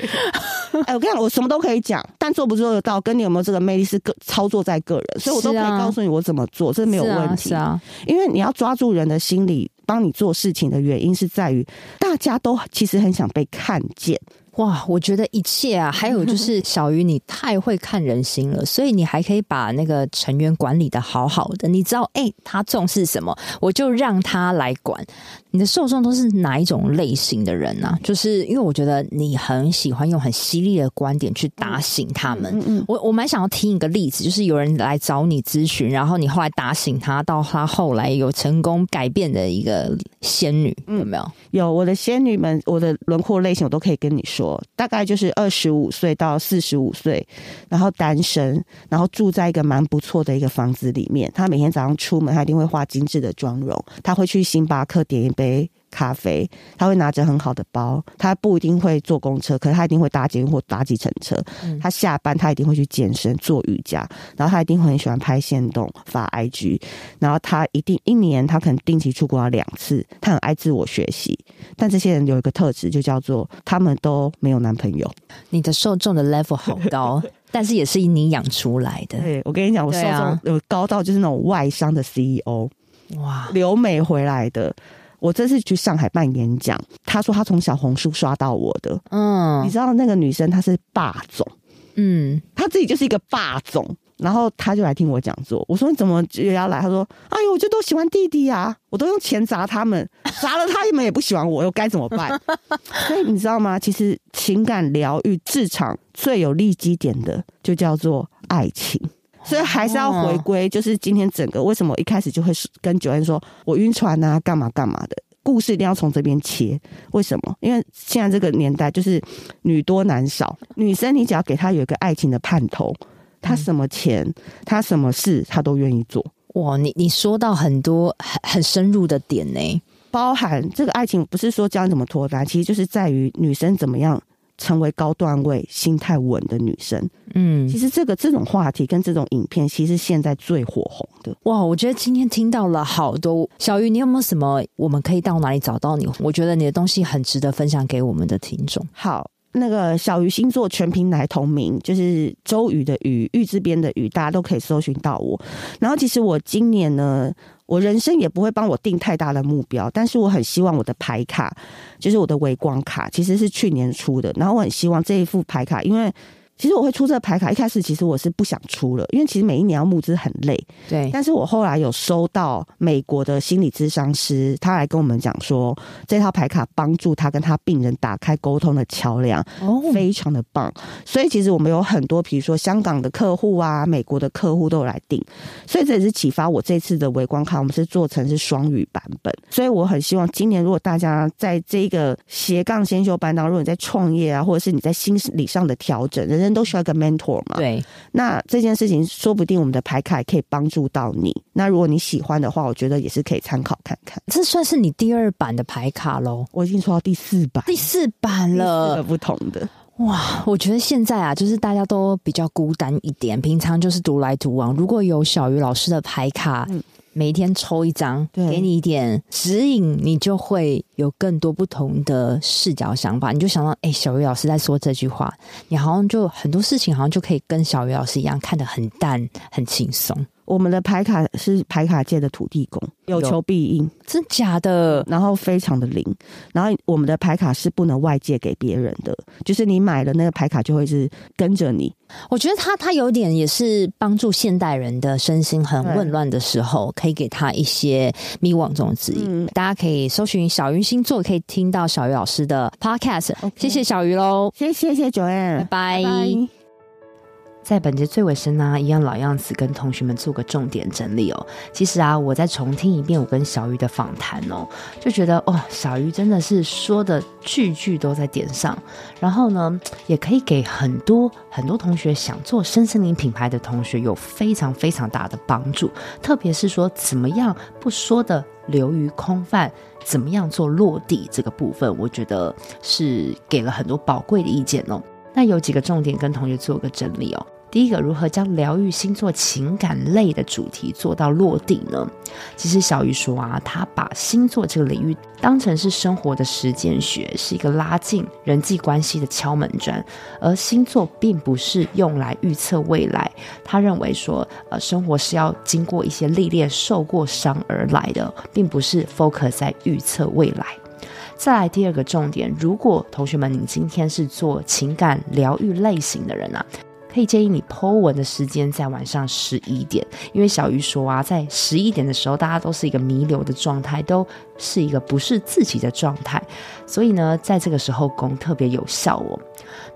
Speaker 2: 哎，我跟你讲，我什么都可以讲，但做不做得到，跟你有没有这个魅力是个操作在个人，所以我都可以告诉你我怎么做，这没有问题。是啊，是啊，因为你要抓住人的心理，帮你做事情的原因是在于，大家都其实很想被看见。
Speaker 1: 哇，我觉得一切啊，还有 就是小鱼，你太会看人心了，所以你还可以把那个成员管理的好好的。你知道，哎、欸，他重视什么，我就让他来管。你的受众都是哪一种类型的人呢、啊？就是因为我觉得你很喜欢用很犀利的观点去打醒他们。嗯我我蛮想要听一个例子，就是有人来找你咨询，然后你后来打醒他，到他后来有成功改变的一个仙女，有没有？
Speaker 2: 有，我的仙女们，我的轮廓类型我都可以跟你说。大概就是二十五岁到四十五岁，然后单身，然后住在一个蛮不错的一个房子里面。他每天早上出门，他一定会化精致的妆容，他会去星巴克点一杯咖啡，他会拿着很好的包，他不一定会坐公车，可是他一定会搭捷运或搭计程车。他下班他一定会去健身、做瑜伽，然后他一定会很喜欢拍线动、发 IG，然后他一定一年他可能定期出国要两次，他很爱自我学习。但这些人有一个特质，就叫做他们都没有男朋友。
Speaker 1: 你的受众的 level 好高，但是也是你养出来的。
Speaker 2: 对，我跟你讲，我受众有高到就是那种外商的 CEO，哇，留美回来的。我这次去上海办演讲，他说他从小红书刷到我的，嗯，你知道那个女生她是霸总，嗯，她自己就是一个霸总，然后她就来听我讲座。我说你怎么也要来？她说哎呦，我就都喜欢弟弟啊，我都用钱砸他们，砸了他们也不喜欢我，又该怎么办？所以你知道吗？其实情感疗愈职场最有利基点的，就叫做爱情。所以还是要回归，就是今天整个为什么我一开始就会跟 Joanne 说，我晕船啊，干嘛干嘛的故事一定要从这边切。为什么？因为现在这个年代就是女多男少，女生你只要给她有一个爱情的盼头，她什么钱，她什么事，她都愿意做。
Speaker 1: 哇，你你说到很多很很深入的点呢，
Speaker 2: 包含这个爱情不是说教你怎么脱单，其实就是在于女生怎么样。成为高段位、心态稳的女生，嗯，其实这个这种话题跟这种影片，其实现在最火红的。
Speaker 1: 哇，我觉得今天听到了好多。小鱼，你有没有什么我们可以到哪里找到你？我觉得你的东西很值得分享给我们的听众。
Speaker 2: 好，那个小鱼星座全平台同名，就是周瑜的瑜，玉字边的瑜，大家都可以搜寻到我。然后，其实我今年呢。我人生也不会帮我定太大的目标，但是我很希望我的牌卡，就是我的微光卡，其实是去年出的。然后我很希望这一副牌卡，因为。其实我会出这个牌卡，一开始其实我是不想出了，因为其实每一年要募资很累。
Speaker 1: 对。
Speaker 2: 但是我后来有收到美国的心理咨商师，他来跟我们讲说，这套牌卡帮助他跟他病人打开沟通的桥梁，哦，非常的棒。所以其实我们有很多，比如说香港的客户啊，美国的客户都有来订，所以这也是启发我这次的微光卡，我们是做成是双语版本。所以我很希望今年如果大家在这个斜杠先修班当中，如果你在创业啊，或者是你在心理上的调整，人都需要一个 mentor 嘛。
Speaker 1: 对，
Speaker 2: 那这件事情说不定我们的牌卡也可以帮助到你。那如果你喜欢的话，我觉得也是可以参考看看。
Speaker 1: 这算是你第二版的牌卡喽？
Speaker 2: 我已经说到第四版，
Speaker 1: 第四版了，
Speaker 2: 不同的。
Speaker 1: 哇，我觉得现在啊，就是大家都比较孤单一点，平常就是独来独往。如果有小鱼老师的牌卡，嗯每一天抽一张，给你一点指引，你就会有更多不同的视角想法。你就想到，哎、欸，小鱼老师在说这句话，你好像就很多事情好像就可以跟小鱼老师一样，看得很淡，很轻松。
Speaker 2: 我们的牌卡是牌卡界的土地公，有求必应，
Speaker 1: 真假的？
Speaker 2: 然后非常的灵，然后我们的牌卡是不能外借给别人的，就是你买了那个牌卡就会是跟着你。
Speaker 1: 我觉得他他有点也是帮助现代人的身心很混乱的时候，可以给他一些迷惘中的指引。嗯、大家可以搜寻小鱼星座，可以听到小鱼老师的 podcast。谢谢小鱼喽，
Speaker 2: 谢谢谢谢 Joanne，
Speaker 1: 拜拜。拜拜。在本节最尾声呢，一样老样子，跟同学们做个重点整理哦。其实啊，我再重听一遍我跟小鱼的访谈哦，就觉得哦，小鱼真的是说的句句都在点上。然后呢，也可以给很多很多同学想做身心灵品牌的同学有非常非常大的帮助。特别是说怎么样不说的流于空泛，怎么样做落地这个部分，我觉得是给了很多宝贵的意见哦。那有几个重点跟同学做个整理哦。第一个，如何将疗愈星座情感类的主题做到落地呢？其实小鱼说啊，他把星座这个领域当成是生活的实践学，是一个拉近人际关系的敲门砖。而星座并不是用来预测未来，他认为说，呃，生活是要经过一些历练、受过伤而来的，并不是 focus 在预测未来。再来第二个重点，如果同学们你今天是做情感疗愈类型的人啊。可以建议你 Po 文的时间在晚上十一点，因为小鱼说啊，在十一点的时候，大家都是一个弥留的状态，都是一个不是自己的状态，所以呢，在这个时候攻特别有效哦。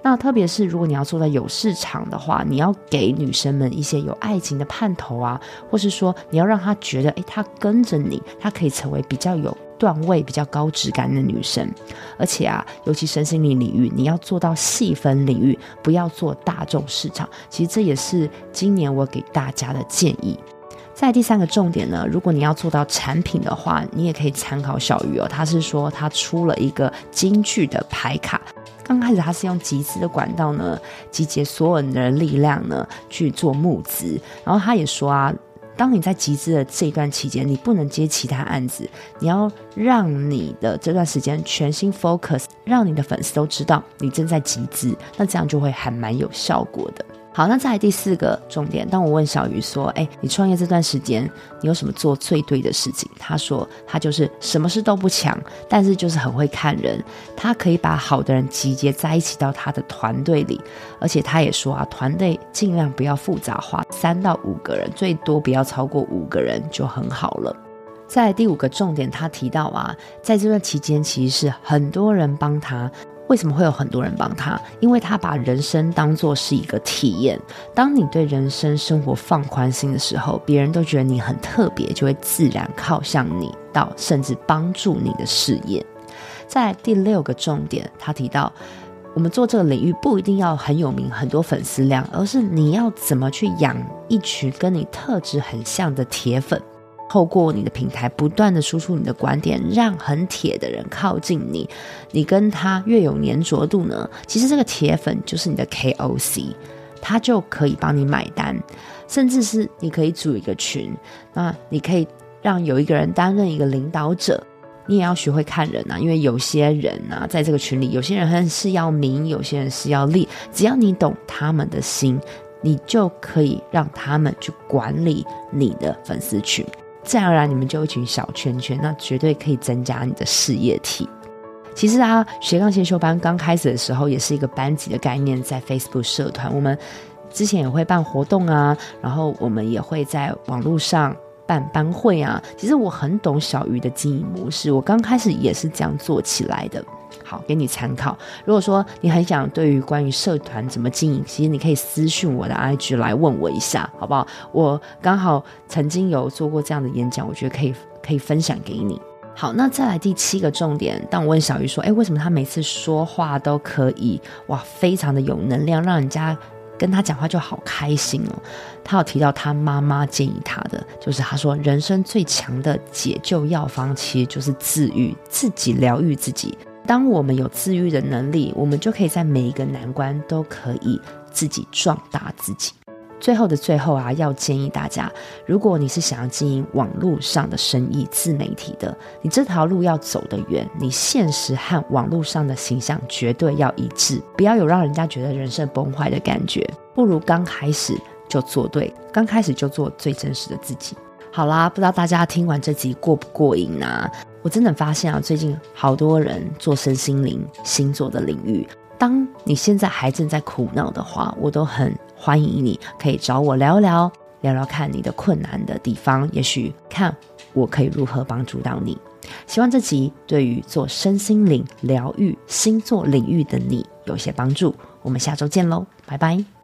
Speaker 1: 那特别是如果你要做到有市场的话，你要给女生们一些有爱情的盼头啊，或是说你要让她觉得，诶，她跟着你，她可以成为比较有。段位比较高质感的女生，而且啊，尤其身心灵领域，你要做到细分领域，不要做大众市场。其实这也是今年我给大家的建议。在第三个重点呢，如果你要做到产品的话，你也可以参考小鱼哦。他是说他出了一个金句的牌卡，刚开始他是用集资的管道呢，集结所有人的力量呢去做募资，然后他也说啊。当你在集资的这一段期间，你不能接其他案子，你要让你的这段时间全心 focus，让你的粉丝都知道你正在集资，那这样就会还蛮有效果的。好，那再来第四个重点。当我问小鱼说：“哎，你创业这段时间，你有什么做最对的事情？”他说：“他就是什么事都不强，但是就是很会看人。他可以把好的人集结在一起到他的团队里，而且他也说啊，团队尽量不要复杂化，三到五个人，最多不要超过五个人就很好了。”再来第五个重点，他提到啊，在这段期间，其实是很多人帮他。为什么会有很多人帮他？因为他把人生当作是一个体验。当你对人生生活放宽心的时候，别人都觉得你很特别，就会自然靠向你，到甚至帮助你的事业。在第六个重点，他提到，我们做这个领域不一定要很有名、很多粉丝量，而是你要怎么去养一群跟你特质很像的铁粉。透过你的平台不断的输出你的观点，让很铁的人靠近你，你跟他越有粘着度呢，其实这个铁粉就是你的 KOC，他就可以帮你买单，甚至是你可以组一个群，那你可以让有一个人担任一个领导者，你也要学会看人啊，因为有些人啊，在这个群里，有些人很是要名，有些人是要利，只要你懂他们的心，你就可以让他们去管理你的粉丝群。自然而然，你们就一群小圈圈，那绝对可以增加你的事业体。其实啊，学钢琴修班刚开始的时候，也是一个班级的概念，在 Facebook 社团，我们之前也会办活动啊，然后我们也会在网络上办班会啊。其实我很懂小鱼的经营模式，我刚开始也是这样做起来的。好，给你参考。如果说你很想对于关于社团怎么经营，其实你可以私讯我的 IG 来问我一下，好不好？我刚好曾经有做过这样的演讲，我觉得可以可以分享给你。好，那再来第七个重点。当我问小鱼说：“哎，为什么他每次说话都可以哇，非常的有能量，让人家跟他讲话就好开心哦？”他有提到他妈妈建议他的，就是他说人生最强的解救药方，其实就是自愈，自己疗愈自己。当我们有自愈的能力，我们就可以在每一个难关都可以自己壮大自己。最后的最后啊，要建议大家，如果你是想要经营网络上的生意、自媒体的，你这条路要走得远，你现实和网络上的形象绝对要一致，不要有让人家觉得人生崩坏的感觉。不如刚开始就做对，刚开始就做最真实的自己。好啦，不知道大家听完这集过不过瘾呢、啊？我真的发现啊，最近好多人做身心灵、星座的领域。当你现在还正在苦恼的话，我都很欢迎你可以找我聊聊，聊聊看你的困难的地方，也许看我可以如何帮助到你。希望这集对于做身心灵疗愈、星座领域的你有些帮助。我们下周见喽，拜拜。